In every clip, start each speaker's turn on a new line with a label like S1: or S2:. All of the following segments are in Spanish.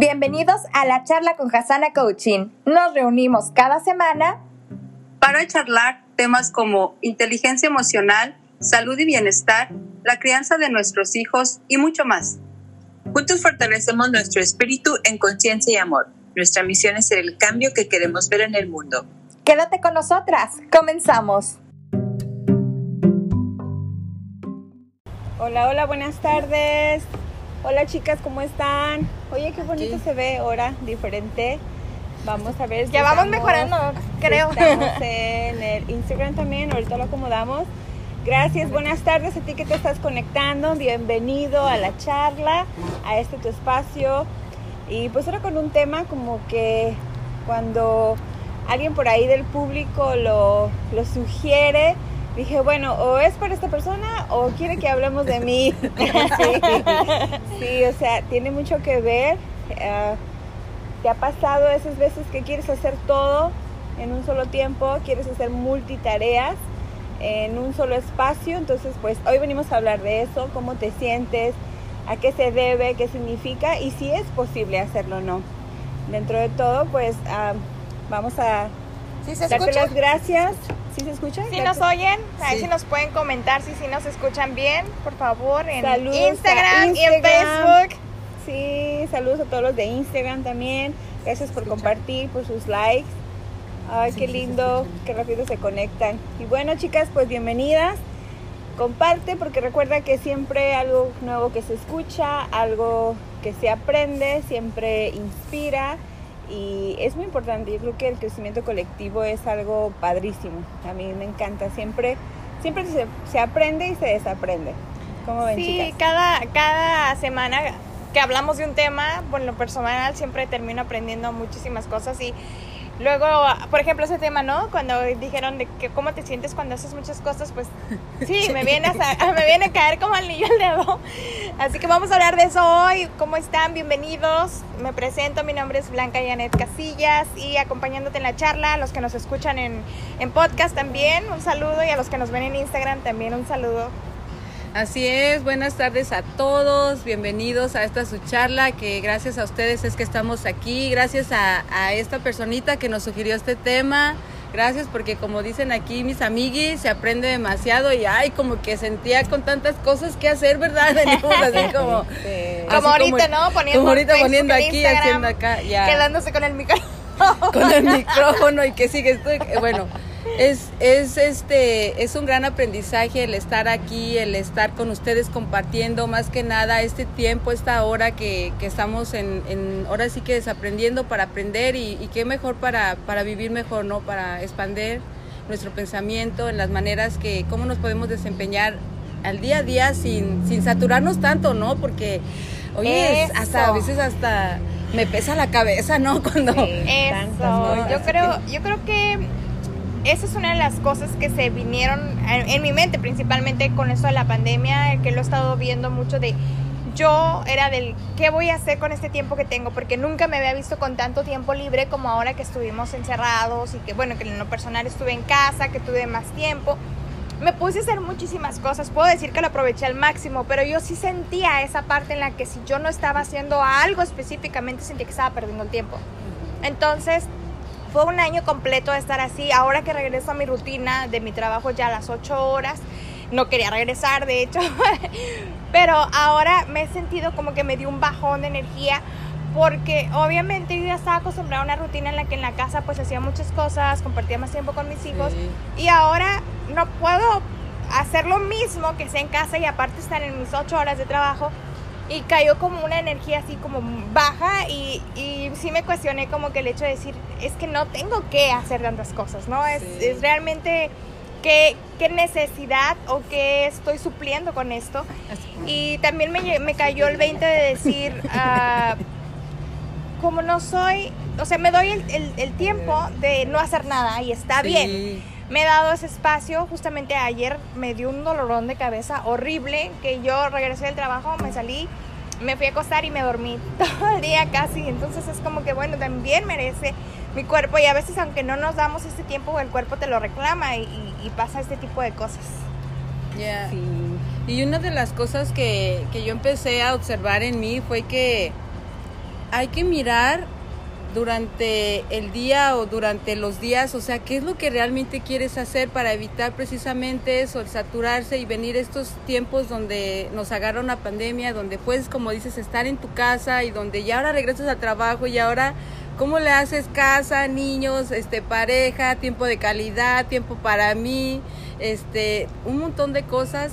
S1: Bienvenidos a la charla con Hasana Coaching. Nos reunimos cada semana
S2: para charlar temas como inteligencia emocional, salud y bienestar, la crianza de nuestros hijos y mucho más.
S3: Juntos fortalecemos nuestro espíritu en conciencia y amor. Nuestra misión es ser el cambio que queremos ver en el mundo.
S1: Quédate con nosotras. Comenzamos.
S4: Hola, hola, buenas tardes. Hola chicas, ¿cómo están? Oye, qué bonito se ve ahora, diferente. Vamos a ver.
S1: ya vamos mejorando, creo.
S4: Estamos en el Instagram también, ahorita lo acomodamos. Gracias, buenas tardes a ti que te estás conectando. Bienvenido a la charla, a este tu espacio. Y pues ahora con un tema como que cuando alguien por ahí del público lo, lo sugiere, dije, bueno, o es para esta persona o quiere que hablemos de mí. sí, o sea, tiene mucho que ver. Uh, ¿Te ha pasado esas veces que quieres hacer todo en un solo tiempo? ¿Quieres hacer multitareas en un solo espacio? Entonces, pues hoy venimos a hablar de eso, cómo te sientes, a qué se debe, qué significa y si es posible hacerlo o no. Dentro de todo, pues uh, vamos a
S1: ¿Sí se
S4: darte las gracias ¿Sí se escucha?
S1: ¿Sí nos oyen? Ahí sí. nos pueden comentar si sí nos escuchan bien, por favor, en Instagram, y en Facebook.
S4: Sí, saludos a todos los de Instagram también. Gracias por compartir, por sus likes. Ay, qué lindo, qué rápido se conectan. Y bueno, chicas, pues bienvenidas. Comparte porque recuerda que siempre algo nuevo que se escucha, algo que se aprende, siempre inspira y es muy importante. Yo creo que el crecimiento colectivo es algo padrísimo. A mí me encanta. Siempre, siempre se, se aprende y se desaprende. ¿Cómo ven,
S1: sí,
S4: chicas?
S1: cada, cada semana que hablamos de un tema, por lo personal siempre termino aprendiendo muchísimas cosas y luego, por ejemplo, ese tema, ¿no? Cuando dijeron de que cómo te sientes cuando haces muchas cosas, pues sí, me viene a, me viene a caer como anillo al dedo. Así que vamos a hablar de eso hoy. ¿Cómo están? Bienvenidos. Me presento, mi nombre es Blanca Janet Casillas y acompañándote en la charla, a los que nos escuchan en, en podcast también, un saludo y a los que nos ven en Instagram también un saludo.
S5: Así es, buenas tardes a todos, bienvenidos a esta su charla, que gracias a ustedes es que estamos aquí, gracias a, a esta personita que nos sugirió este tema, gracias porque como dicen aquí mis amiguis, se aprende demasiado y ay, como que sentía con tantas cosas que hacer, ¿verdad? Venimos así como...
S1: Sí. Así como ahorita, como, ¿no? Poniendo,
S5: como ahorita poniendo aquí, haciendo acá, ya.
S1: Quedándose con el micrófono.
S5: Con el micrófono y que sigue, bueno... Es, es, este, es un gran aprendizaje el estar aquí, el estar con ustedes compartiendo más que nada este tiempo, esta hora que, que estamos en, en, ahora sí que desaprendiendo para aprender y, y qué mejor para, para vivir mejor, ¿no? Para expandir nuestro pensamiento en las maneras que, cómo nos podemos desempeñar al día a día sin, sin saturarnos tanto, ¿no? Porque, oye, es, hasta a veces hasta me pesa la cabeza, ¿no? Cuando...
S1: Sí, eso. Yo creo, yo creo que esa es una de las cosas que se vinieron en, mi mente, principalmente con esto de la pandemia, que lo he estado viendo mucho de yo era del qué voy a hacer con este tiempo que tengo, porque nunca me había visto con tanto tiempo libre como ahora que estuvimos encerrados y que bueno, que en lo personal estuve en casa, que tuve más tiempo. Me puse a hacer muchísimas cosas, puedo decir que lo aproveché al máximo, pero yo sí sentía esa parte en la que si yo no estaba haciendo algo específicamente, sentía que estaba perdiendo el tiempo. Entonces, fue un año completo de estar así. Ahora que regreso a mi rutina de mi trabajo ya a las 8 horas, no quería regresar, de hecho, pero ahora me he sentido como que me dio un bajón de energía porque obviamente yo ya estaba acostumbrada a una rutina en la que en la casa pues hacía muchas cosas, compartía más tiempo con mis hijos sí. y ahora no puedo hacer lo mismo que sea en casa y aparte estar en mis 8 horas de trabajo y cayó como una energía así como baja y, y, sí me cuestioné como que el hecho de decir, es que no tengo que hacer tantas cosas, ¿no? Es, es realmente qué, qué, necesidad o qué estoy supliendo con esto. Y también me, me cayó el 20 de decir, uh, como no soy, o sea, me doy el, el, el, tiempo de no hacer nada y está sí. bien. Me he dado ese espacio, justamente ayer me dio un dolorón de cabeza horrible, que yo regresé del trabajo, me salí, me fui a acostar y me dormí todo el día casi, entonces es como que bueno, también merece mi cuerpo y a veces aunque no nos damos este tiempo, el cuerpo te lo reclama y, y, y pasa este tipo de cosas.
S5: Yeah. Sí. Y una de las cosas que, que yo empecé a observar en mí fue que hay que mirar durante el día o durante los días, o sea, qué es lo que realmente quieres hacer para evitar precisamente eso, el saturarse y venir estos tiempos donde nos agarra una pandemia, donde puedes, como dices, estar en tu casa y donde ya ahora regresas al trabajo y ahora cómo le haces casa, niños, este pareja, tiempo de calidad, tiempo para mí, este un montón de cosas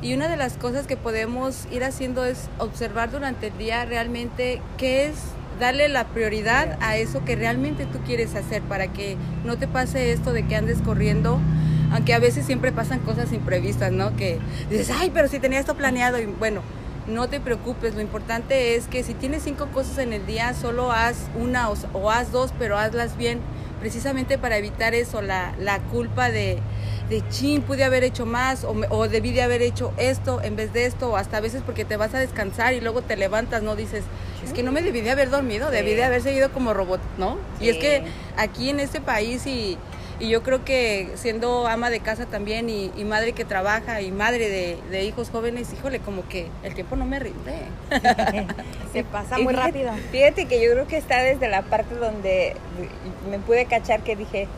S5: y una de las cosas que podemos ir haciendo es observar durante el día realmente qué es darle la prioridad a eso que realmente tú quieres hacer para que no te pase esto de que andes corriendo, aunque a veces siempre pasan cosas imprevistas, ¿no? Que dices, ay, pero si tenía esto planeado y bueno, no te preocupes, lo importante es que si tienes cinco cosas en el día, solo haz una o, haz dos, pero hazlas bien, precisamente para evitar eso, la, la culpa de, de chin, pude haber hecho más o, o, debí de haber hecho esto en vez de esto, o hasta a veces porque te vas a descansar y luego te levantas, no dices, es que no me debí de haber dormido, debí de haber seguido como robot, ¿no? Y es que aquí en este país y, y, yo creo que siendo ama de casa también y, y madre que trabaja y madre de, de, hijos jóvenes, híjole, como que el tiempo no me rinde.
S1: Se pasa muy rápido.
S4: Fíjate que yo creo que está desde la parte donde me pude cachar que dije,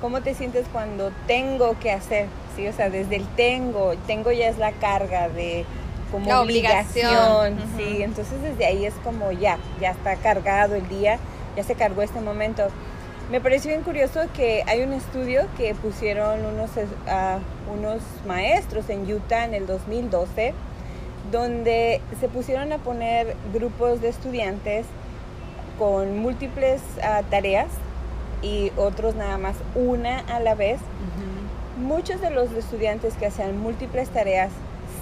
S4: ¿Cómo te sientes cuando tengo que hacer? Sí, o sea, desde el tengo, tengo ya es la carga de como
S1: la
S4: obligación,
S1: obligación.
S4: sí, entonces desde ahí es como ya, ya está cargado el día, ya se cargó este momento. Me pareció bien curioso que hay un estudio que pusieron unos, uh, unos maestros en Utah en el 2012, donde se pusieron a poner grupos de estudiantes con múltiples uh, tareas y otros nada más una a la vez. Uh -huh. Muchos de los estudiantes que hacían múltiples tareas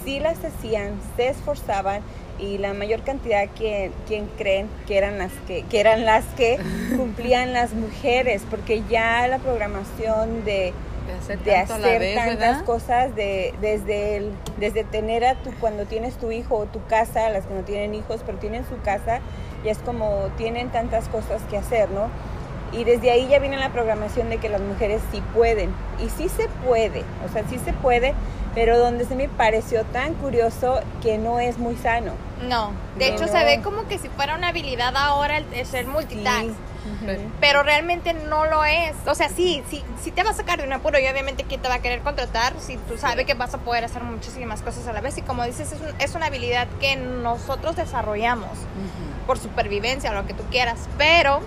S4: sí las hacían, se esforzaban y la mayor cantidad que quien creen que eran las que, que eran las que cumplían las mujeres porque ya la programación de
S5: de hacer,
S4: de
S5: tanto
S4: hacer
S5: vez,
S4: tantas
S5: ¿verdad?
S4: cosas de desde el, desde tener a tu cuando tienes tu hijo o tu casa las que no tienen hijos pero tienen su casa y es como tienen tantas cosas que hacer no y desde ahí ya viene la programación de que las mujeres sí pueden y sí se puede o sea sí se puede pero donde se me pareció tan curioso que no es muy sano
S1: no de
S4: No,
S1: hecho
S4: no.
S1: se ve como que si fuera una habilidad ahora el, el ser multitask
S4: Sí.
S5: Pero-
S1: pero realmente no lo es. O sea, sí, sí, sí te va a sacar de un apuro y obviamente quién te va a querer contratar si tú sabes que vas a poder hacer muchísimas cosas a la vez y como dices es, un- es una habilidad que nosotros desarrollamos por supervivencia o lo que tú quieras, pero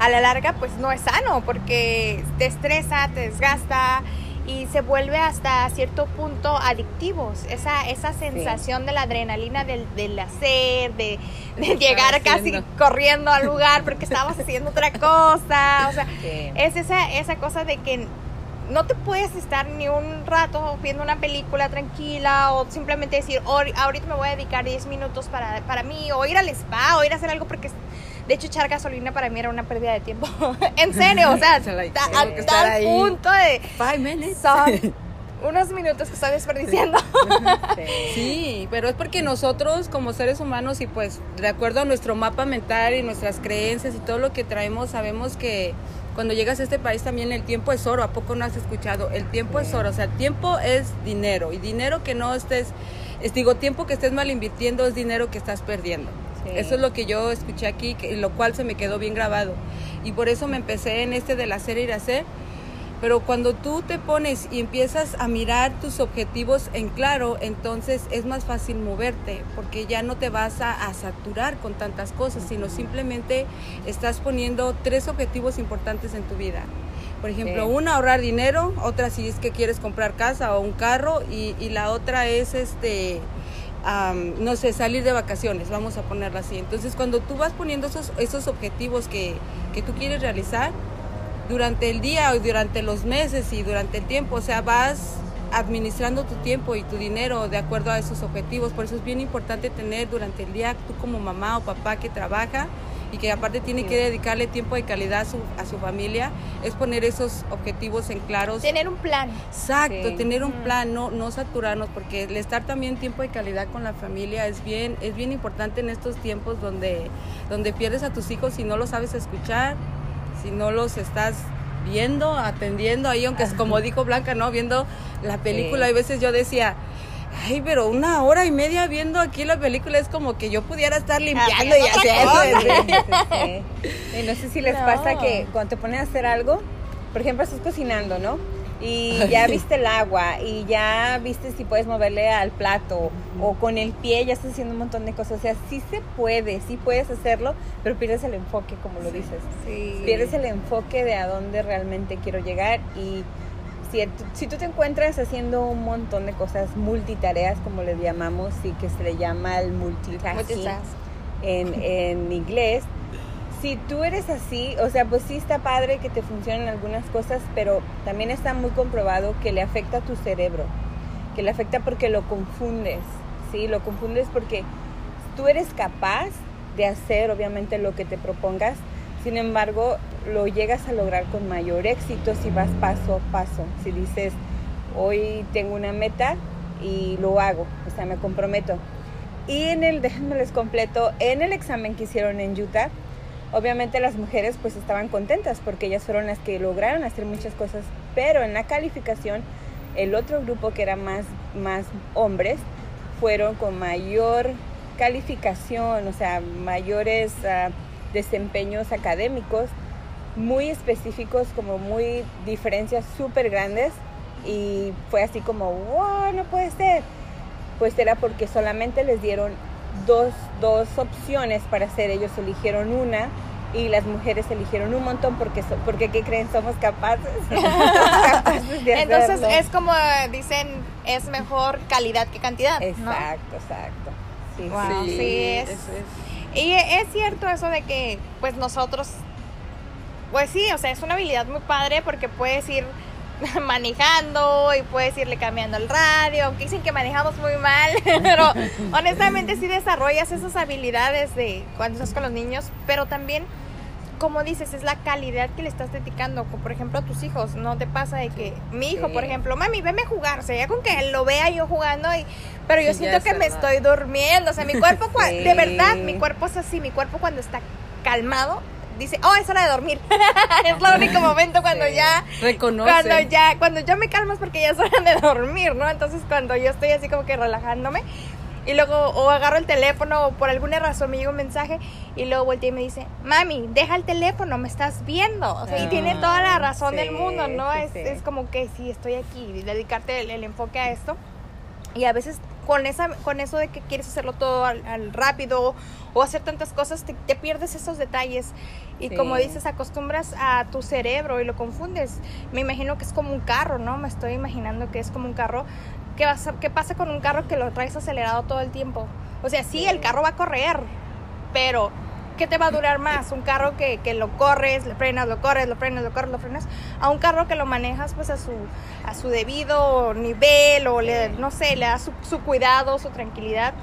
S1: a la larga pues no es sano porque te estresa, te desgasta y se vuelve hasta cierto punto adictivos. Esa, esa sensación de la adrenalina del, del hacer, de, de llegar casi corriendo al lugar porque estabas haciendo otra cosa. O sea,
S4: Sí.
S1: es esa, esa cosa de que no te puedes estar ni un rato viendo una película tranquila o simplemente decir, "Ahor- ahorita me voy a dedicar 10 minutos para, para mí, o ir al spa, o ir a hacer algo, porque de hecho echar gasolina para mí era una pérdida de tiempo. en serio, o sea,
S5: Se la-
S1: ta- a tal punto de...
S5: Five minutes.
S1: Son unos minutos que estoy desperdiciando.
S5: Sí, pero es porque nosotros como seres humanos y pues de acuerdo a nuestro mapa mental y nuestras creencias y todo lo que traemos, sabemos que cuando llegas a este país también el tiempo es oro. ¿A poco no has escuchado? El tiempo es oro. O sea, el tiempo es dinero y dinero que no estés, es, digo, tiempo que estés mal invirtiendo es dinero que estás perdiendo.
S4: Sí.
S5: Eso es lo que yo escuché aquí, que, lo cual se me quedó bien grabado. Y por eso me empecé en este del hacer y hacer. Pero cuando tú te pones y empiezas a mirar tus objetivos en claro, entonces es más fácil moverte, porque ya no te vas a, a saturar con tantas cosas, sino simplemente estás poniendo tres objetivos importantes en tu vida. Por ejemplo,
S4: Sí.
S5: una, ahorrar dinero, otra si es que quieres comprar casa o un carro, y, y la otra es este am, no sé, salir de vacaciones, vamos a ponerlo así. Entonces, cuando tú vas poniendo esos, esos objetivos que, que tú quieres realizar durante el día o durante los meses y durante el tiempo, o sea, vas administrando tu tiempo y tu dinero de acuerdo a esos objetivos. Por eso es bien importante tener durante el día, tú como mamá o papá que trabaja y que aparte tiene que dedicarle tiempo de calidad a su, a su familia, es poner esos objetivos en claros.
S1: Tener un plan.
S5: Exacto,
S4: Sí.
S5: tener un plan, no, no saturarnos, porque el estar también tiempo de calidad con la familia es bien, es bien importante en estos tiempos donde, donde pierdes a tus hijos si no los sabes escuchar, si no los estás viendo, atendiendo ahí, aunque es como dijo Blanca, ¿no? Viendo la película,
S4: Sí.
S5: hay veces yo decía, Ay, pero una hora y media viendo aquí la película es como que yo pudiera estar limpiando
S1: Haciendo
S5: y
S1: cosa.
S4: Sí, sí, sí. Y no sé si les
S1: No.
S4: pasa que cuando te ponen a hacer algo, por ejemplo, estás cocinando, ¿no? Y ya viste el agua y ya viste si puedes moverle al plato o con el pie ya estás haciendo un montón de cosas. O sea, sí se puede, sí puedes hacerlo, pero pierdes el enfoque, como lo dices.
S1: Sí.
S4: Pierdes el enfoque de a dónde realmente quiero llegar y si, si tú te encuentras haciendo un montón de cosas multitareas, como le llamamos, y que se le llama el multitasking
S1: Multitask.
S4: en, en inglés, si tú eres así, o sea, pues sí está padre que te funcionen algunas cosas, pero también está muy comprobado que le afecta a tu cerebro, que le afecta porque lo confundes, ¿sí? Lo confundes porque tú eres capaz de hacer, obviamente, lo que te propongas, sin embargo, lo llegas a lograr con mayor éxito si vas paso a paso, si dices, hoy tengo una meta y lo hago, o sea, me comprometo. Y en el, déjenme les completo, en el examen que hicieron en Utah, obviamente las mujeres pues estaban contentas porque ellas fueron las que lograron hacer muchas cosas, pero en la calificación el otro grupo que era más, más hombres fueron con mayor calificación, o sea, mayores ah, desempeños académicos, muy específicos, como muy diferencias súper grandes y fue así como, wow, no puede ser. Pues era porque solamente les dieron dos, dos opciones para hacer, ellos eligieron una y las mujeres eligieron un montón porque, so- porque ¿qué creen? Somos capaces. capaces de
S1: Entonces
S4: hacerlo.
S1: es como dicen, es mejor calidad que cantidad. ¿no?
S4: Exacto, exacto. Sí,
S1: Wow.
S4: sí.
S1: Sí, es-
S5: eso es.
S1: Y es cierto eso de que pues nosotros, pues sí, o sea, es una habilidad muy padre porque puedes ir manejando y puedes irle cambiando el radio, aunque dicen que manejamos muy mal, pero honestamente sí desarrollas esas habilidades de cuando estás con los niños, pero también como dices, es la calidad que le estás dedicando, por ejemplo a tus hijos, no te pasa de que mi hijo,
S4: Sí.
S1: por ejemplo, mami, veme a jugar, o sea, ya con que lo vea yo jugando y pero yo
S5: Sí,
S1: siento que me
S5: verdad.
S1: estoy durmiendo, o sea, mi cuerpo
S4: Sí.
S1: de verdad, mi cuerpo es así, mi cuerpo cuando está calmado dice, "Oh, es hora de dormir." es el único momento cuando
S4: Sí.
S1: ya
S5: Reconoce.
S1: cuando ya cuando yo me calmo es porque ya es hora de dormir, ¿no? Entonces cuando yo estoy así como que relajándome y luego o agarro el teléfono o por alguna razón me llega un mensaje y luego voltea y me dice, mami, deja el teléfono, me estás viendo. O sea, y
S4: Ah,
S1: tiene toda la razón del mundo, ¿no?
S4: sí,
S1: es, es como que sí, estoy aquí, y dedicarte el, el enfoque a esto. Y a veces con, esa, con eso de que quieres hacerlo todo al, al rápido o hacer tantas cosas, te, te pierdes esos detalles. Y
S4: Sí.
S1: como dices, acostumbras a tu cerebro y lo confundes. Me imagino que es como un carro, ¿no? Me estoy imaginando que es como un carro. ¿Qué, vas a- qué pasa con un carro que lo traes acelerado todo el tiempo? O sea, sí, el carro va a correr, pero ¿qué te va a durar más? Un carro que, que lo corres, le frenas, lo corres, lo frenas, lo corres, lo frenas, a un carro que lo manejas pues a su, a su debido nivel o le, no sé, le das su, su cuidado, su tranquilidad.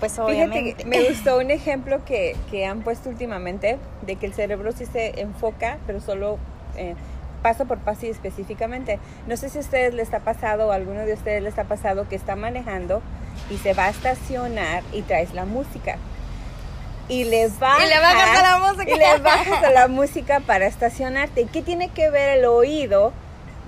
S1: Pues
S4: Fíjate,
S1: obviamente.
S4: que me gustó un ejemplo que, que han puesto últimamente de que el cerebro sí se enfoca, pero solo eh, paso por paso y específicamente. No sé si a ustedes les ha pasado o a alguno de ustedes les ha pasado que está manejando y se va a estacionar y traes la música. Y le bajas,
S1: Y le bajas a la música.
S4: y le bajas a la música para estacionarte. ¿Y qué tiene que ver el oído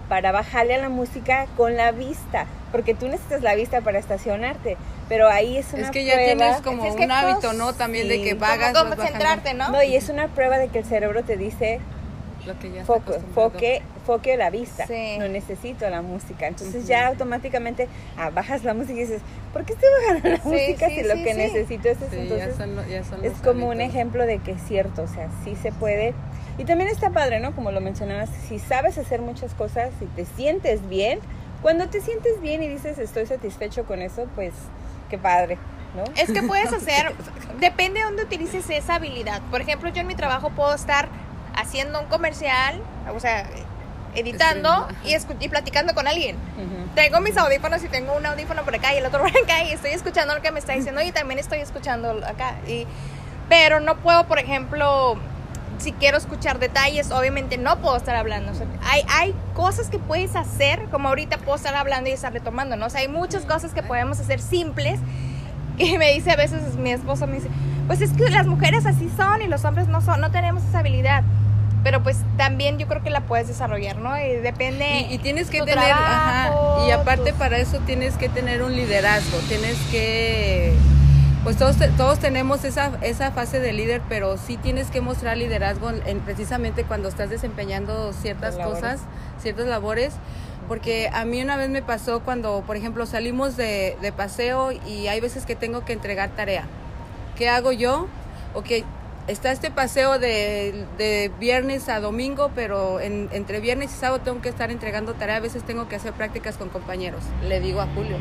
S4: para bajarle a la música con la vista? Porque tú necesitas la vista para estacionarte, pero ahí es una
S5: Es que ya
S4: prueba-
S5: tienes como
S1: Es que
S5: un hábito, ¿no? También
S4: sí.
S5: de que vagas.
S1: como concentrarte, ¿no?
S4: No, y es una prueba de que el cerebro te dice
S5: Lo que ya está
S4: foco,
S5: acostumbrado.
S4: Foque, foque la vista.
S1: Sí.
S4: No necesito la música. Entonces ya automáticamente ah, bajas la música y dices, ¿por qué estoy bajando la
S1: Sí,
S4: música
S1: sí,
S4: si lo que
S1: sí.
S4: necesito es eso?
S5: Sí,
S4: Entonces
S5: ya son, lo- ya son
S4: es como un ejemplo de que es cierto, o sea, sí se puede. Y también está padre, ¿no? Como lo mencionabas, si sabes hacer muchas cosas, si te sientes bien, cuando te sientes bien y dices estoy satisfecho con eso, pues qué padre, ¿no?
S1: Es que puedes hacer, depende de dónde utilices esa habilidad. Por ejemplo, yo en mi trabajo puedo estar haciendo un comercial, o sea, editando y, y platicando con alguien.
S4: Ujú.
S1: Tengo mis audífonos y tengo un audífono por acá y el otro por acá y estoy escuchando lo que me está diciendo y también estoy escuchando acá. Y, pero no puedo, por ejemplo, si quiero escuchar detalles, obviamente no puedo estar hablando. O sea, hay, hay cosas que puedes hacer, como ahorita puedo estar hablando y estar retomando, ¿no? O sea, hay muchas cosas que podemos hacer simples. Y me dice a veces mi esposo, me dice, pues es que las mujeres así son y los hombres no son, no tenemos esa habilidad. Pero pues también yo creo que la puedes desarrollar, ¿no? Y depende.
S5: Y, y tienes que
S1: tu
S5: tener, ajá,
S1: trabajo,
S5: y aparte
S1: tus-
S5: para eso tienes que tener un liderazgo, tienes que, pues todos, todos tenemos esa, esa fase de líder, pero sí tienes que mostrar liderazgo en, en precisamente cuando estás desempeñando ciertas
S4: labores.
S5: cosas, ciertas labores, porque a mí una vez me pasó cuando, por ejemplo, salimos de, de paseo y hay veces que tengo que entregar tarea. ¿Qué hago yo? Ok, está este paseo de, de viernes a domingo, pero en- entre viernes y sábado tengo que estar entregando tarea. A veces tengo que hacer prácticas con compañeros. Le digo a Julio.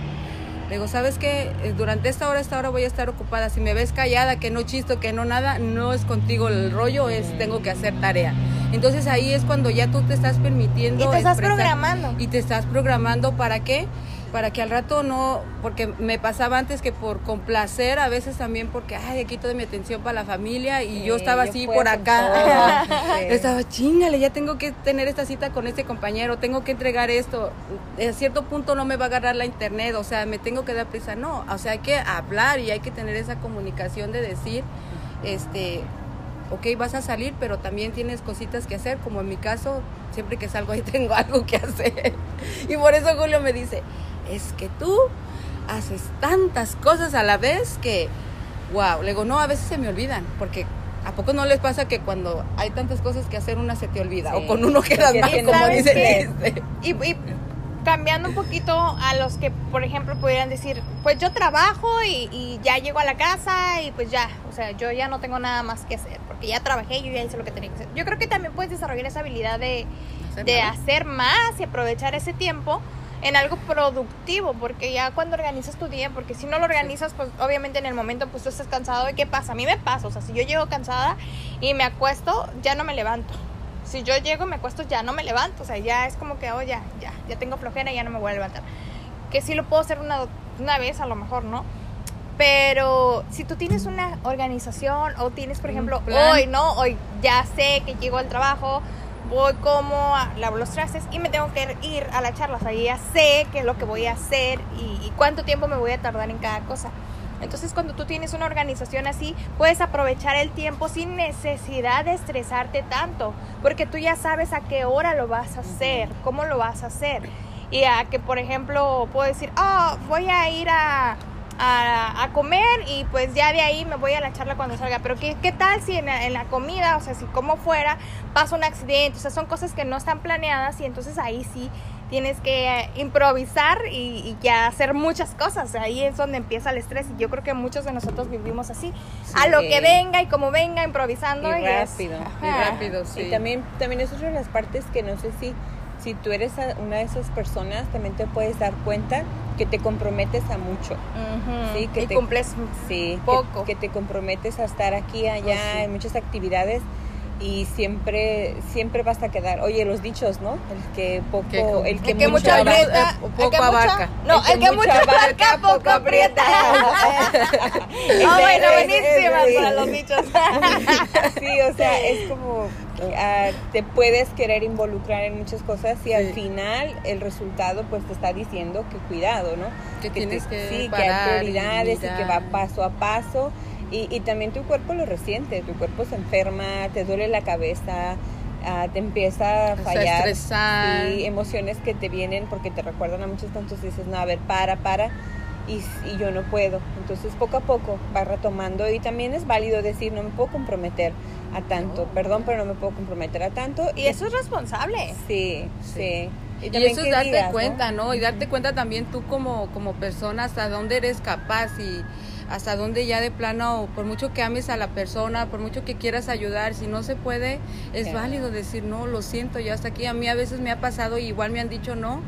S5: Le digo, ¿sabes qué? Eh, Durante esta hora, esta hora voy a estar ocupada. Si me ves callada, que no chisto, que no nada, no es contigo el rollo, es tengo que hacer tarea. Entonces ahí es cuando ya tú te estás permitiendo.
S1: Y te estás programando.
S5: y te estás programando para qué para que al rato no porque me pasaba antes que por complacer a veces también porque ay aquí toda mi atención para la familia y yo estaba
S4: yo
S5: así por acá.
S4: Sí.
S5: estaba chingale ya tengo que tener esta cita con este compañero tengo que entregar esto a cierto punto no me va a agarrar la internet o sea me tengo que dar prisa no o sea hay que hablar y hay que tener esa comunicación de decir este ok, vas a salir, pero también tienes cositas que hacer, como en mi caso, siempre que salgo ahí tengo algo que hacer. Y por eso Julio me dice, es que tú haces tantas cosas a la vez que, wow, le digo, no, a veces se me olvidan, porque ¿a poco no les pasa que cuando hay tantas cosas que hacer, una se te olvida?
S4: Sí.
S5: O con uno quedas mal, como
S1: ¿sabes
S5: dice
S1: qué?
S5: este.
S1: Y, y cambiando un poquito a los que, por ejemplo, pudieran decir, pues yo trabajo y, y ya llego a la casa y pues ya, o sea, yo ya no tengo nada más que hacer, porque ya trabajé y ya hice lo que tenía que hacer. Yo creo que también puedes desarrollar esa habilidad de,
S5: Hacer
S1: de
S5: más.
S1: hacer más y aprovechar ese tiempo en algo productivo, porque ya cuando organizas tu día, porque si no lo organizas, pues obviamente en el momento pues tú estás cansado y qué pasa, a mí me pasa, o sea, si yo llego cansada y me acuesto, ya no me levanto. Si yo llego me acuesto, ya no me levanto, o sea, ya es como que, oh, ya, ya, ya tengo flojera, ya no me voy a levantar. Que sí lo puedo hacer una, una vez, a lo mejor, ¿no? Pero si tú tienes una organización o tienes, por ejemplo, hoy, ¿no? Hoy ya sé que llego al trabajo, voy como, a- lavo los trastes y me tengo que ir a la charla. O sea, ya sé qué es lo que voy a hacer y, y cuánto tiempo me voy a tardar en cada cosa. Entonces, cuando tú tienes una organización así, puedes aprovechar el tiempo sin necesidad de estresarte tanto, porque tú ya sabes a qué hora lo vas a hacer, cómo lo vas a hacer. Y a que, por ejemplo, puedo decir, oh, voy a ir a, a, a comer y pues ya de ahí me voy a la charla cuando salga. Pero ¿qué, qué tal si en la, en la comida, o sea, si como fuera, pasa un accidente? O sea, son cosas que no están planeadas y entonces ahí sí tienes que eh, improvisar y, y ya hacer muchas cosas. Ahí es donde empieza el estrés y yo creo que muchos de nosotros vivimos así. A lo que venga y como venga, improvisando.
S4: Y rápido.
S5: Y rápido, sí.
S4: Y también, también es otra de las partes que no sé si, si tú eres una de esas personas, también te puedes dar cuenta que te comprometes a mucho. Sí, que
S1: y
S4: te-
S1: cumples
S4: Sí, que-
S1: Poco.
S4: Que, te comprometes a estar aquí, allá,
S5: Oh, sí.
S4: en muchas actividades y siempre siempre vas a quedar. Oye, los dichos, ¿no? El que poco,
S5: Que como-
S4: el que,
S1: el que mucho
S4: abarca-
S1: aprieta,
S5: eh,
S1: el
S5: poco
S1: que
S5: abarca.
S1: no, el que mucho abarca, poco aprieta. Ah, bueno, buenísimas para los dichos.
S4: Sí, o sea, es como ah, te puedes querer involucrar en muchas cosas y al
S5: Sí.
S4: final el resultado pues te está diciendo que cuidado, ¿no?
S5: Que
S4: te-
S5: tienes que
S4: sí, que
S5: y
S4: hay prioridades y, que va paso a paso y, y también tu cuerpo lo resiente, tu cuerpo se enferma, te duele la cabeza, ah, te empieza a
S5: O sea,
S4: fallar, sí, emociones que te vienen porque te recuerdan a muchos tantos dices, no, a ver, para, para. Y, y yo no puedo. Entonces poco a poco va retomando y también es válido decir, no me puedo comprometer a tanto, perdón, pero no me puedo comprometer a tanto.
S1: Y eso es responsable.
S4: Sí,
S5: Sí.
S4: sí.
S5: Y,
S4: también
S5: eso es darte cuenta, ¿no? Y darte cuenta también tú como, como persona hasta dónde eres capaz y hasta dónde ya de plano, por mucho que ames a la persona, por mucho que quieras ayudar, si no se puede, es válido decir, no, lo siento, ya hasta aquí. A mí a veces me ha pasado y igual me han dicho no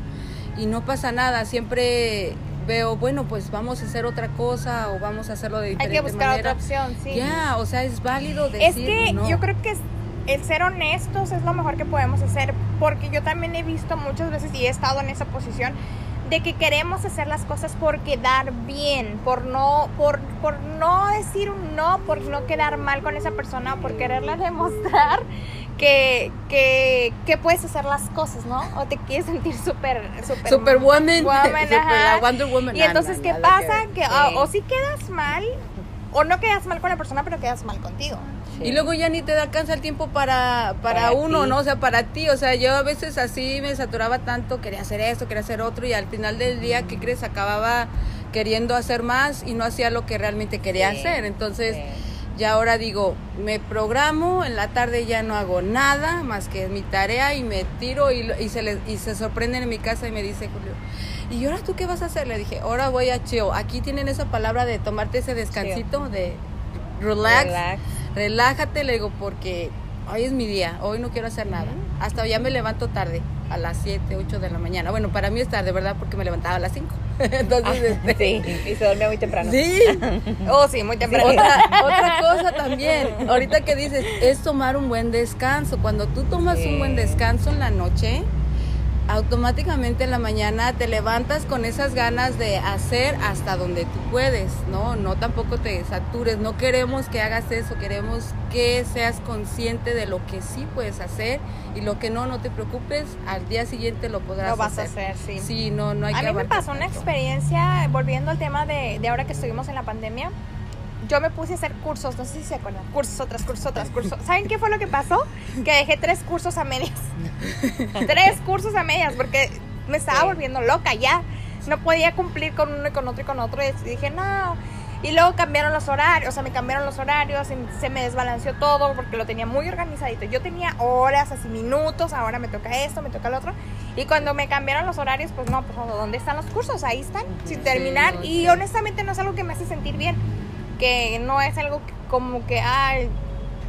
S5: y no pasa nada. Siempre veo, bueno, pues vamos a hacer otra cosa o vamos a hacerlo de
S1: Hay
S5: diferente
S1: que buscar
S5: manera.
S1: otra opción, sí.
S5: Ya, o sea, es válido
S1: Es
S5: decir
S1: que
S5: no.
S1: yo creo que es- el ser honestos es lo mejor que podemos hacer, porque yo también he visto muchas veces y he estado en esa posición de que queremos hacer las cosas por quedar bien, por no, por, por no decir un no, por no quedar mal con esa persona, por quererle demostrar que, que, que puedes hacer las cosas, ¿no? O te quieres sentir súper, súper
S5: Superwoman,
S1: woman,
S5: super Wonder Woman.
S1: Y entonces, ¿qué pasa? Que, ah,
S4: Sí.
S1: o si quedas mal, o no quedas mal con la persona, pero quedas mal contigo.
S5: Y luego ya ni te da alcanza el tiempo para, para,
S4: Para
S5: uno,
S4: ti.
S5: ¿no? O sea, para ti. O sea, yo a veces así me saturaba tanto, quería hacer esto, quería hacer otro, y al final del día, ¿qué crees? Acababa queriendo hacer más y no hacía lo que realmente quería
S4: Sí,
S5: hacer. Entonces,
S4: sí.
S5: Ya ahora digo, me programo, en la tarde ya no hago nada más que mi tarea y me tiro y, y se, les, y se sorprenden en mi casa y me dice Julio, ¿y ahora tú qué vas a hacer? Le dije, ahora voy a chill. Aquí tienen esa palabra de tomarte ese descansito, de relax,
S4: Relax.
S5: relájate, le digo, porque hoy es mi día, hoy no quiero hacer nada. Hasta ya me levanto tarde, a las 7, 8 de la mañana. Bueno, para mí es tarde, ¿verdad? Porque me levantaba a las 5. Entonces, este,
S4: Sí, y se dormía muy temprano.
S5: Sí,
S1: Oh, sí, muy temprano.
S5: otra, otra cosa también, ahorita que dices, es tomar un buen descanso. Cuando tú tomas
S4: Sí.
S5: un buen descanso en la noche, automáticamente en la mañana te levantas con esas ganas de hacer hasta donde tú puedes, ¿no? No tampoco te satures, no queremos que hagas eso, queremos que seas consciente de lo que sí puedes hacer y lo que no, no te preocupes, al día siguiente lo podrás
S1: Lo vas a
S5: hacer.
S1: hacer, sí.
S5: Sí, no, no hay
S1: a
S5: que
S1: mí me pasó una experiencia, volviendo al tema de, de ahora que estuvimos en la pandemia, yo me puse a hacer cursos, no sé si se acuerdan, cursos, otras, cursos, otras, cursos. ¿Saben qué fue lo que pasó? Que dejé tres cursos a medias. tres cursos a medias, porque me estaba
S4: Sí.
S1: volviendo loca ya. No podía cumplir con uno y con otro y con otro. Y dije, no. Y luego cambiaron los horarios, o sea, me cambiaron los horarios, y se me desbalanceó todo porque lo tenía muy organizadito. Yo tenía horas, así minutos, ahora me toca esto, me toca el otro. Y cuando me cambiaron los horarios, pues no, pues ¿dónde están los cursos? Ahí están, sin terminar. y honestamente no es algo que me hace sentir bien, que no es algo que- como que, ay,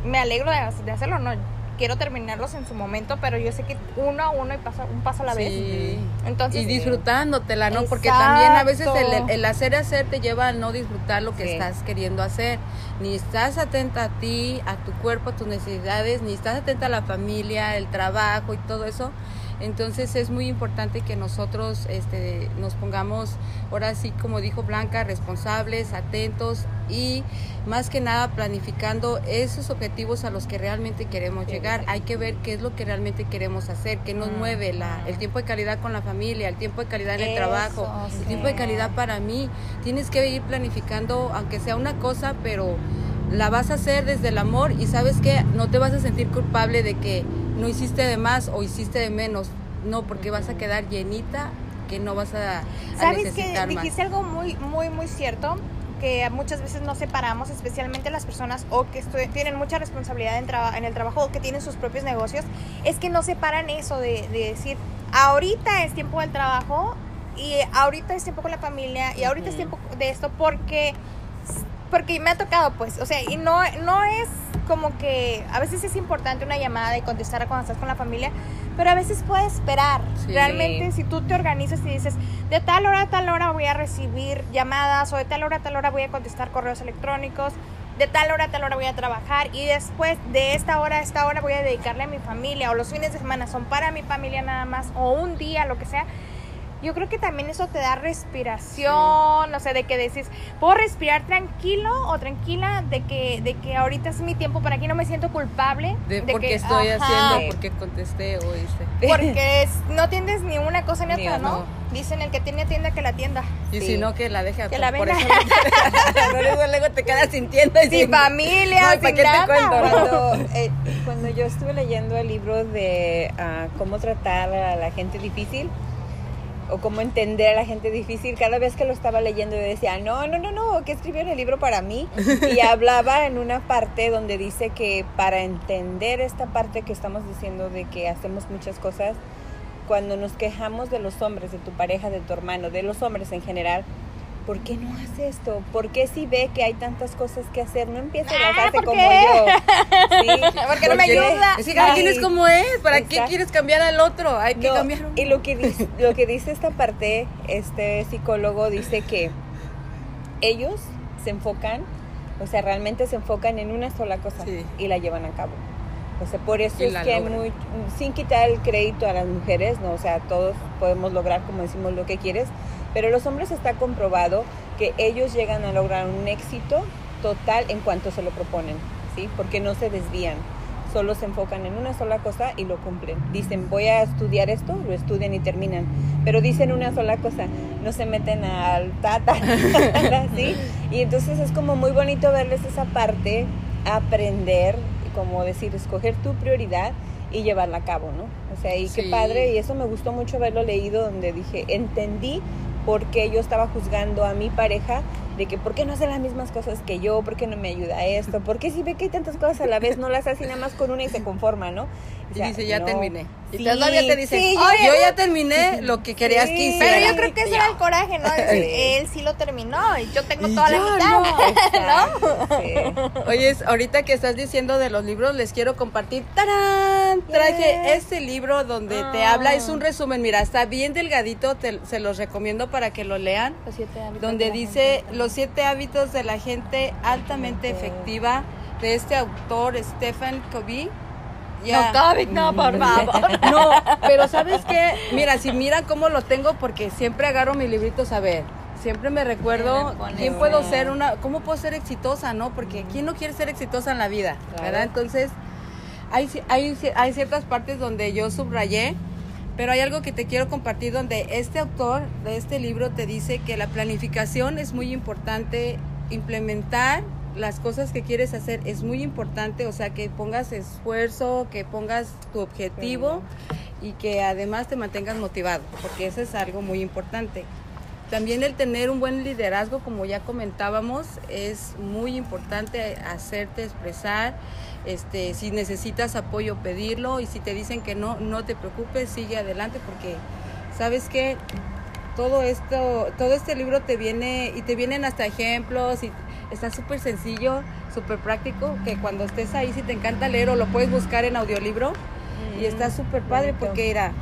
S1: me alegro de, de hacerlo, no. Quiero terminarlos en su momento, pero yo sé que uno a uno y paso, un paso a la vez.
S5: Sí.
S1: Entonces,
S5: y disfrutándotela, ¿no? Porque también a veces el, el hacer hacer te lleva a no disfrutar lo que
S4: Sí.
S5: estás queriendo hacer. Ni estás atenta a ti, a tu cuerpo, a tus necesidades, ni estás atenta a la familia, el trabajo y todo eso. Entonces es muy importante que nosotros este, nos pongamos, ahora sí, como dijo Blanca, responsables, atentos y más que nada planificando esos objetivos a los que realmente queremos llegar. Hay que ver qué es lo que realmente queremos hacer, qué nos mueve, la, el tiempo de calidad con la familia, el tiempo de calidad en el
S1: Eso,
S5: trabajo, el tiempo de calidad para mí. Tienes que ir planificando, aunque sea una cosa, pero la vas a hacer desde el amor y sabes que no te vas a sentir culpable de que no hiciste de más o hiciste de menos. No, porque vas a quedar llenita que no vas a, a
S1: ¿Sabes que
S5: más.
S1: Dijiste algo muy, muy, muy cierto, que muchas veces no separamos, especialmente las personas o que tienen mucha responsabilidad en el trabajo o que tienen sus propios negocios, es que no separan eso de, de decir, ahorita es tiempo del trabajo y ahorita es tiempo con la familia y ahorita es tiempo de esto porque porque me ha tocado pues, o sea, y no, no es como que a veces es importante una llamada y contestar cuando estás con la familia, pero a veces puede esperar.
S5: Sí.
S1: Realmente si tú te organizas y dices, de tal hora a tal hora voy a recibir llamadas o de tal hora a tal hora voy a contestar correos electrónicos, de tal hora a tal hora voy a trabajar y después de esta hora a esta hora voy a dedicarle a mi familia o los fines de semana son para mi familia nada más o un día, lo que sea. Yo creo que también eso te da respiración, no sé, de que decís, puedo respirar tranquilo o tranquila de que, de que ahorita es mi tiempo para aquí, no me siento culpable.
S5: de,
S1: de
S5: por qué
S1: que-
S5: estoy
S1: ajá,
S5: haciendo, por qué contesté o hice.
S1: Porque es- no atiendes ni una cosa ni
S4: Ni
S1: otra, ¿no?
S5: no.
S1: Dicen el que tiene tienda que la tienda.
S5: Y
S4: Sí.
S5: si no, que la deje
S1: Que la
S5: por
S1: venda.
S5: eso no, luego, luego te quedas sintiendo y
S1: Sin familia,
S5: No, ¿y
S1: sin
S5: te cuento?
S4: Cuando, eh, cuando yo estuve leyendo el libro de ah, cómo tratar a la gente difícil o cómo entender a la gente difícil, cada vez que lo estaba leyendo yo decía, no, no, no, no, que escribieron el libro para mí. Y hablaba en una parte donde dice que para entender esta parte que estamos diciendo de que hacemos muchas cosas, cuando nos quejamos de los hombres, de tu pareja, de tu hermano, de los hombres en general, ¿por qué no hace esto? ¿Por qué si ve que hay tantas cosas que hacer, no empieza y las
S1: Ah,
S4: hace
S1: ¿por
S4: como yo? Sí,
S1: ¿Por qué no me ayuda?
S5: Es que cada quien
S4: Sí.
S5: es como es. ¿Para qué quieres cambiar al otro? Hay que
S4: No,
S5: cambiar
S4: y lo que dice, lo que dice esta parte, este psicólogo dice que ellos se enfocan, o sea, realmente se enfocan en una sola cosa
S5: Sí.
S4: y la llevan a cabo. O sea, por eso es que muy, sin quitar el crédito a las mujeres, no, o sea, todos podemos lograr, como decimos, lo que quieres, pero los hombres está comprobado que ellos llegan a lograr un éxito total en cuanto se lo proponen, ¿sí? Porque no se desvían, solo se enfocan en una sola cosa y lo cumplen. Dicen, voy a estudiar esto, lo estudian y terminan, pero dicen una sola cosa, no se meten al tata, ¿sí? Y entonces es como muy bonito verles esa parte aprender, como decir, escoger tu prioridad y llevarla a cabo, ¿no? O sea, y qué
S5: Sí.
S4: padre, y eso me gustó mucho haberlo leído, donde dije, entendí por qué yo estaba juzgando a mi pareja de que por qué no hace las mismas cosas que yo, por qué no me ayuda a esto, por qué si ve que hay tantas cosas a la vez no las hace nada más con una y se conforma, ¿no? O
S5: Y dice, ya
S4: no.
S5: terminé. Y
S4: Sí,
S5: todavía te dice,
S4: sí,
S5: "Oye,
S4: yo-
S5: yo ya terminé lo que querías
S4: Sí.
S5: que hiciera.
S1: Pero yo creo que ese era el coraje, ¿no? Decir, él sí lo terminó y yo tengo
S5: Y
S1: toda la
S5: yo
S1: mitad,
S5: no.
S1: ¿no?
S4: Sí.
S5: Oye, es- ahorita que estás diciendo de los libros, les quiero compartir. ¡Tarán! Traje
S4: Yeah.
S5: este libro donde te
S1: Ah.
S5: habla, es un resumen, mira, está bien delgadito, te- se los recomiendo para que lo lean. donde dice los siete hábitos de la gente altamente efectiva de este autor Stephen Covey. Ya.
S1: No, Covid, no, por favor.
S5: No, pero ¿sabes qué? Mira, si mira cómo lo tengo, porque siempre agarro mis libritos a ver. Siempre me recuerdo
S1: me
S5: quién puedo ser una, cómo puedo ser exitosa, ¿no? Porque quién no quiere ser exitosa en la vida,
S4: Claro.
S5: ¿verdad? Entonces, hay, hay, hay ciertas partes donde yo subrayé, pero hay algo que te quiero compartir donde este autor de este libro te dice que la planificación es muy importante, implementar las cosas que quieres hacer es muy importante, o sea, que pongas esfuerzo, que pongas tu objetivo y que además te mantengas motivado, porque eso es algo muy importante. También el tener un buen liderazgo, como ya comentábamos, es muy importante hacerte expresar. Este, si necesitas apoyo, pedirlo. Y si te dicen que no, no te preocupes, sigue adelante, porque sabes que todo esto, todo este libro te viene y te vienen hasta ejemplos y está súper sencillo, súper práctico, que cuando estés ahí, si te encanta leer o lo puedes buscar en audiolibro y está súper padre
S4: bonito.
S5: porque era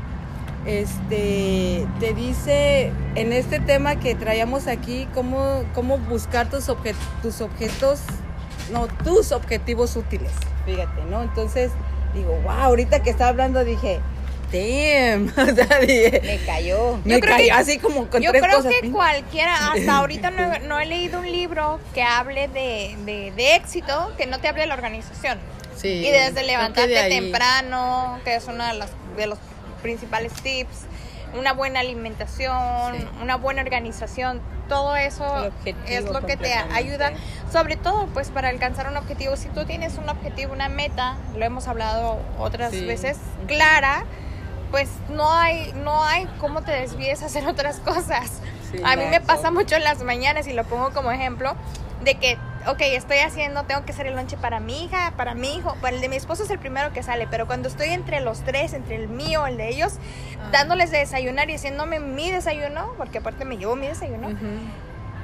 S5: este te dice en este tema que traíamos aquí cómo, cómo buscar tus, obje- tus objetos, no, tus objetivos útiles, fíjate, ¿no? Entonces digo, wow, ahorita que estaba hablando dije, damn, o sea, dije,
S4: Me cayó.
S5: me
S1: creo
S5: cayó
S1: que-
S5: así como con
S1: Yo
S5: tres
S1: creo
S5: cosas.
S1: que cualquiera, hasta ahorita no, he- no he leído un libro que hable de, de- de éxito, que no te hable de la organización.
S5: Sí,
S1: y desde
S5: creo
S1: levantarte
S5: de
S1: temprano, que es uno de los, de los principales tips, una buena alimentación,
S5: Sí.
S1: una buena organización, todo eso es lo que te ayuda, sobre todo pues para alcanzar un objetivo. Si tú tienes un objetivo, una meta, lo hemos hablado otras
S5: Sí.
S1: veces, clara, pues no hay, no hay cómo te desvíes a hacer otras cosas.
S5: Sí,
S1: a mí me pasa mucho en las mañanas y lo pongo como ejemplo de que, ok, estoy haciendo, tengo que hacer el lonche para mi hija, para mi hijo, para el de mi esposo es el primero que sale, pero cuando estoy entre los tres, entre el mío, el de ellos,
S5: Ah.
S1: dándoles de desayunar y haciéndome mi desayuno, porque aparte me llevo mi desayuno,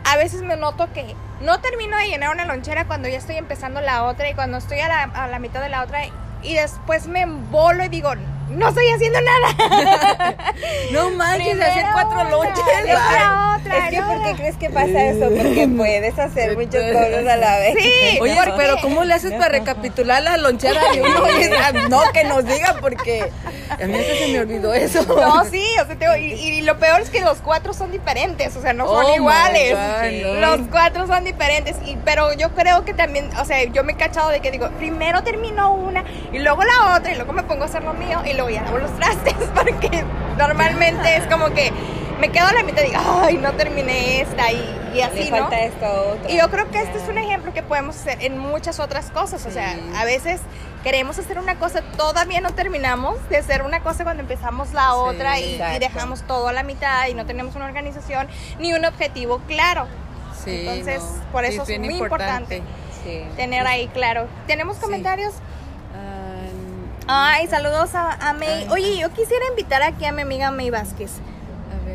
S1: a veces me noto que no termino de llenar una lonchera cuando ya estoy empezando la otra y cuando estoy a la, a la mitad de la otra y después me embolo y digo, no estoy haciendo nada.
S5: No manches, hacer cuatro lonches.
S1: otra,
S4: Es que ¿por qué crees que pasa eso? Porque puedes hacer muchas cosas a la vez.
S1: Sí,
S5: Oye,
S1: ¿por
S5: pero? ¿cómo le haces para recapitular la lonchera de uno? No, que nos diga, porque a mí hasta se me olvidó eso.
S1: No, sí, o sea, y, y lo peor es que los cuatro son diferentes, o sea, no son
S5: Oh
S1: iguales.
S5: God, no.
S1: Los cuatro son diferentes, y, pero yo creo que también, o sea, yo me he cachado de que digo, primero termino una y luego la otra y luego me pongo a hacer lo mío y luego ya lavo los trastes, porque normalmente es como que me quedo a la mitad y digo, ay, no terminé esta y, y así,
S4: Le
S1: ¿no?
S4: falta esto otro.
S1: Y yo creo que este es un ejemplo que podemos hacer en muchas otras cosas. O sea,
S5: Sí.
S1: a veces queremos hacer una cosa, todavía no terminamos de hacer una cosa cuando empezamos la
S5: Sí,
S1: otra y, y dejamos todo a la mitad y no tenemos una organización ni un objetivo claro.
S5: Sí,
S1: Entonces,
S5: no.
S1: por
S5: Sí,
S1: eso es
S5: bien
S1: muy importante.
S4: Sí.
S1: Tener ahí claro. ¿Tenemos comentarios?
S5: Ah,
S1: Ay, saludos a, a May.
S5: Ay,
S1: Oye, yo quisiera invitar aquí a mi amiga May Vázquez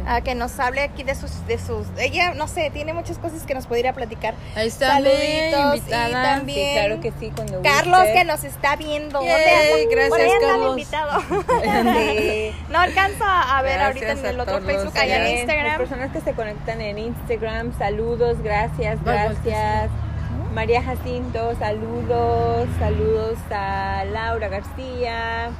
S5: a
S1: que nos hable aquí de sus, de sus, ella, no sé, tiene muchas cosas que nos pudiera platicar.
S5: Ahí está,
S1: Saluditos y también-
S4: Sí, claro que sí, cuando
S1: Carlos
S4: guste.
S1: que nos está viendo.
S5: Yay,
S1: ¿Dónde
S5: gracias, Carlos.
S1: invitado.
S4: Sí.
S1: No alcanzo a ver ahorita en el otro. Facebook, allá en
S4: Bien, Las
S1: Instagram.
S4: personas que se conectan en Instagram, saludos, gracias, gracias. María Jacinto, saludos, saludos a Laura García,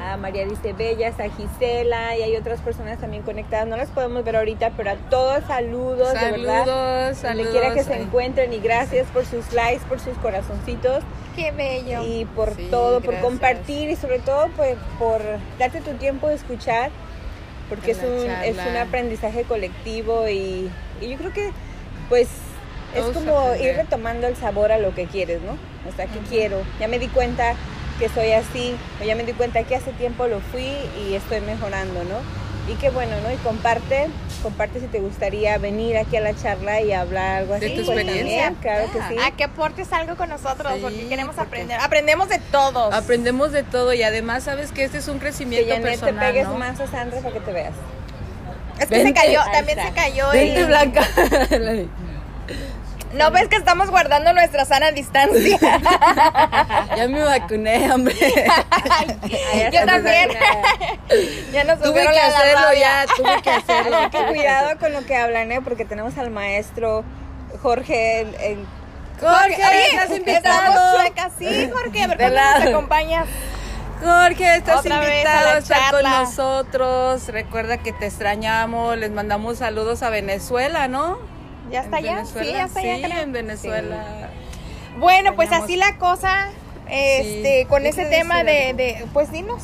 S4: a María dice Bellas, a Gisela y hay otras personas también conectadas. No las podemos ver ahorita, pero a todos saludos, de verdad.
S5: Saludos,
S4: Donde
S5: saludos.
S4: quiera que se encuentren y gracias por sus likes, por sus corazoncitos
S1: Qué bello.
S4: y por
S5: Sí,
S4: todo, por compartir y sobre todo pues, por darte tu tiempo de escuchar, porque es un, es un aprendizaje colectivo y, y yo creo que pues es como ir retomando el sabor a lo que quieres, ¿no?
S6: o sea, qué quiero. Ya me di cuenta que soy así, o ya me di cuenta que hace tiempo lo fui y estoy mejorando, ¿no? Y qué bueno, ¿no? Y comparte, comparte si te gustaría venir aquí a la charla y hablar algo
S5: De
S6: así.
S5: tu
S6: pues
S5: experiencia.
S6: también, claro que sí.
S1: A que aportes algo con nosotros,
S5: Sí,
S1: porque queremos
S5: porque-
S1: aprender. Aprendemos de todos.
S5: Aprendemos de todo y además sabes que este es un
S6: Que
S5: crecimiento
S6: te
S5: personal,
S6: pegues
S5: ¿no?
S6: más a Sandra para que te veas.
S1: es que se cayó, también se cayó.
S5: Vente,
S1: y-
S5: Blanca.
S1: No ves que estamos guardando nuestra sana distancia.
S5: ya me vacuné, hombre.
S1: Yo también. ya nos
S5: tuve que
S1: la-
S5: hacerlo ya, tuve que hacerlo.
S6: Así que cuidado con lo que hablan, ¿eh? Porque tenemos al maestro Jorge, el, el-
S5: Jorge, estás invitado.
S1: sí, Jorge, a ver cuándo nos acompañas.
S5: Jorge, estás
S1: Otra a
S5: invitado
S1: la
S5: a estar con nosotros. Recuerda que te extrañamos. Les mandamos saludos a Venezuela, ¿no?
S1: ¿Ya está allá?
S5: Venezuela.
S1: Sí, ya está allá,
S5: Sí,
S1: creo.
S5: en Venezuela.
S1: Bueno, pues así la cosa, este,
S5: Sí.
S1: con
S5: ¿Qué
S1: ese tema de, de, pues dinos.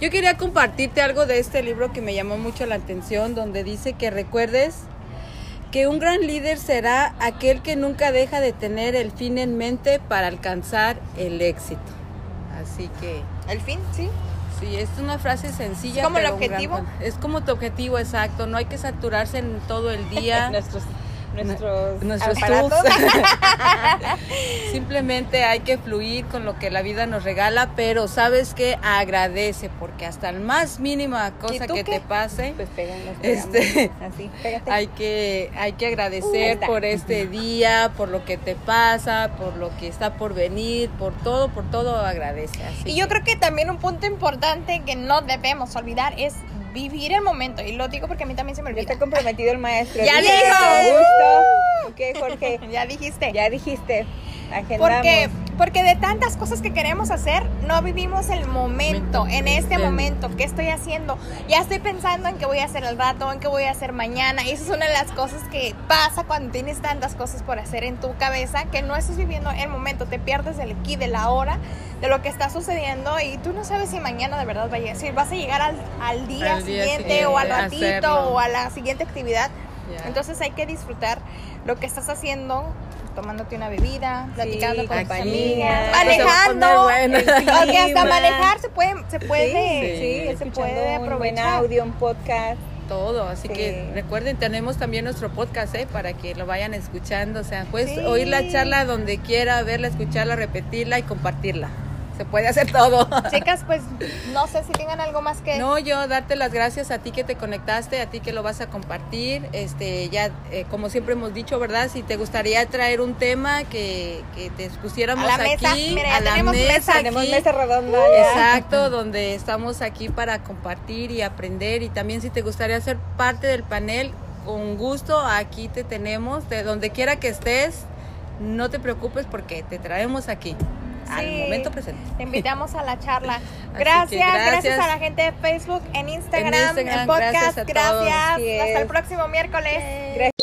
S5: Yo quería compartirte algo de este libro que me llamó mucho la atención, donde dice que recuerdes que un gran líder será aquel que nunca deja de tener el fin en mente para alcanzar el éxito. Así que
S1: El fin, sí.
S5: sí, es una frase sencilla.
S1: ¿Es como el
S5: gran
S1: objetivo?
S5: es como tu objetivo, exacto. No hay que saturarse en todo el día.
S6: nuestros, nuestros,
S5: nuestros. Simplemente hay que fluir con lo que la vida nos regala, pero sabes que agradece, porque hasta el más mínima cosa que
S1: qué?
S5: te pase,
S6: Pues.
S5: Este-
S6: Así, pégate.
S5: hay que, hay que agradecer por este día, por lo que te pasa, por lo que está por venir, por todo, por todo agradece. Así
S1: Y yo
S5: que-
S1: creo que también un punto importante que no debemos olvidar es vivir el momento. Y lo digo porque a mí también se me
S6: Ya
S1: olvida.
S6: está comprometido el maestro.
S1: Ya dijo.
S6: gusto. Ok, Jorge.
S1: Ya dijiste.
S6: Ya dijiste. Agendamos.
S1: Porque, porque de tantas cosas que queremos hacer, no vivimos el momento, en este momento, ¿qué estoy haciendo? Ya estoy pensando en qué voy a hacer el rato, en qué voy a hacer mañana. Y esa es una de las cosas que pasa cuando tienes tantas cosas por hacer en tu cabeza, que no estás viviendo el momento, te pierdes del aquí, de la hora, de lo que está sucediendo y tú no sabes si mañana de verdad si vas a llegar al, al día,
S5: Al día
S1: siguiente, o al ratito
S5: hacerlo.
S1: o a la siguiente actividad. Entonces hay que disfrutar lo que estás haciendo, tomándote una bebida, platicando con tus amigas, manejando.
S5: bueno.
S1: Porque hasta manejar se puede, se
S6: Sí,
S1: puede,
S6: sí,
S5: Sí.
S1: se puede
S6: un buen
S1: aprovechar.
S6: audio, un podcast.
S5: todo, así
S6: Sí.
S5: que recuerden, tenemos también nuestro podcast, ¿eh? Para que lo vayan escuchando, o sea, puedes
S1: Sí.
S5: oír la charla donde quiera, verla, escucharla, repetirla y compartirla. Se puede hacer todo.
S1: Chicas, pues no sé si tengan algo más que
S5: No, yo darte las gracias a ti que te conectaste, a ti que lo vas a compartir. Este, ya, eh, como siempre hemos dicho, ¿verdad? Si te gustaría traer un tema que, que te pusiéramos
S1: A la mesa.
S5: aquí,
S1: Mira, ya
S5: a la
S1: tenemos mesa.
S6: Tenemos
S5: aquí.
S6: mesa redonda ya.
S5: Exacto, donde estamos aquí para compartir y aprender. Y también si te gustaría ser parte del panel, con gusto aquí te tenemos, de donde quiera que estés, no te preocupes porque te traemos aquí, al momento presente.
S1: te invitamos a la charla. Gracias, gracias,
S5: gracias.
S1: a la gente de Facebook, en Instagram, en,
S5: Instagram,
S1: podcast.
S5: gracias.
S1: Gracias. Hasta el próximo miércoles.
S6: Gracias.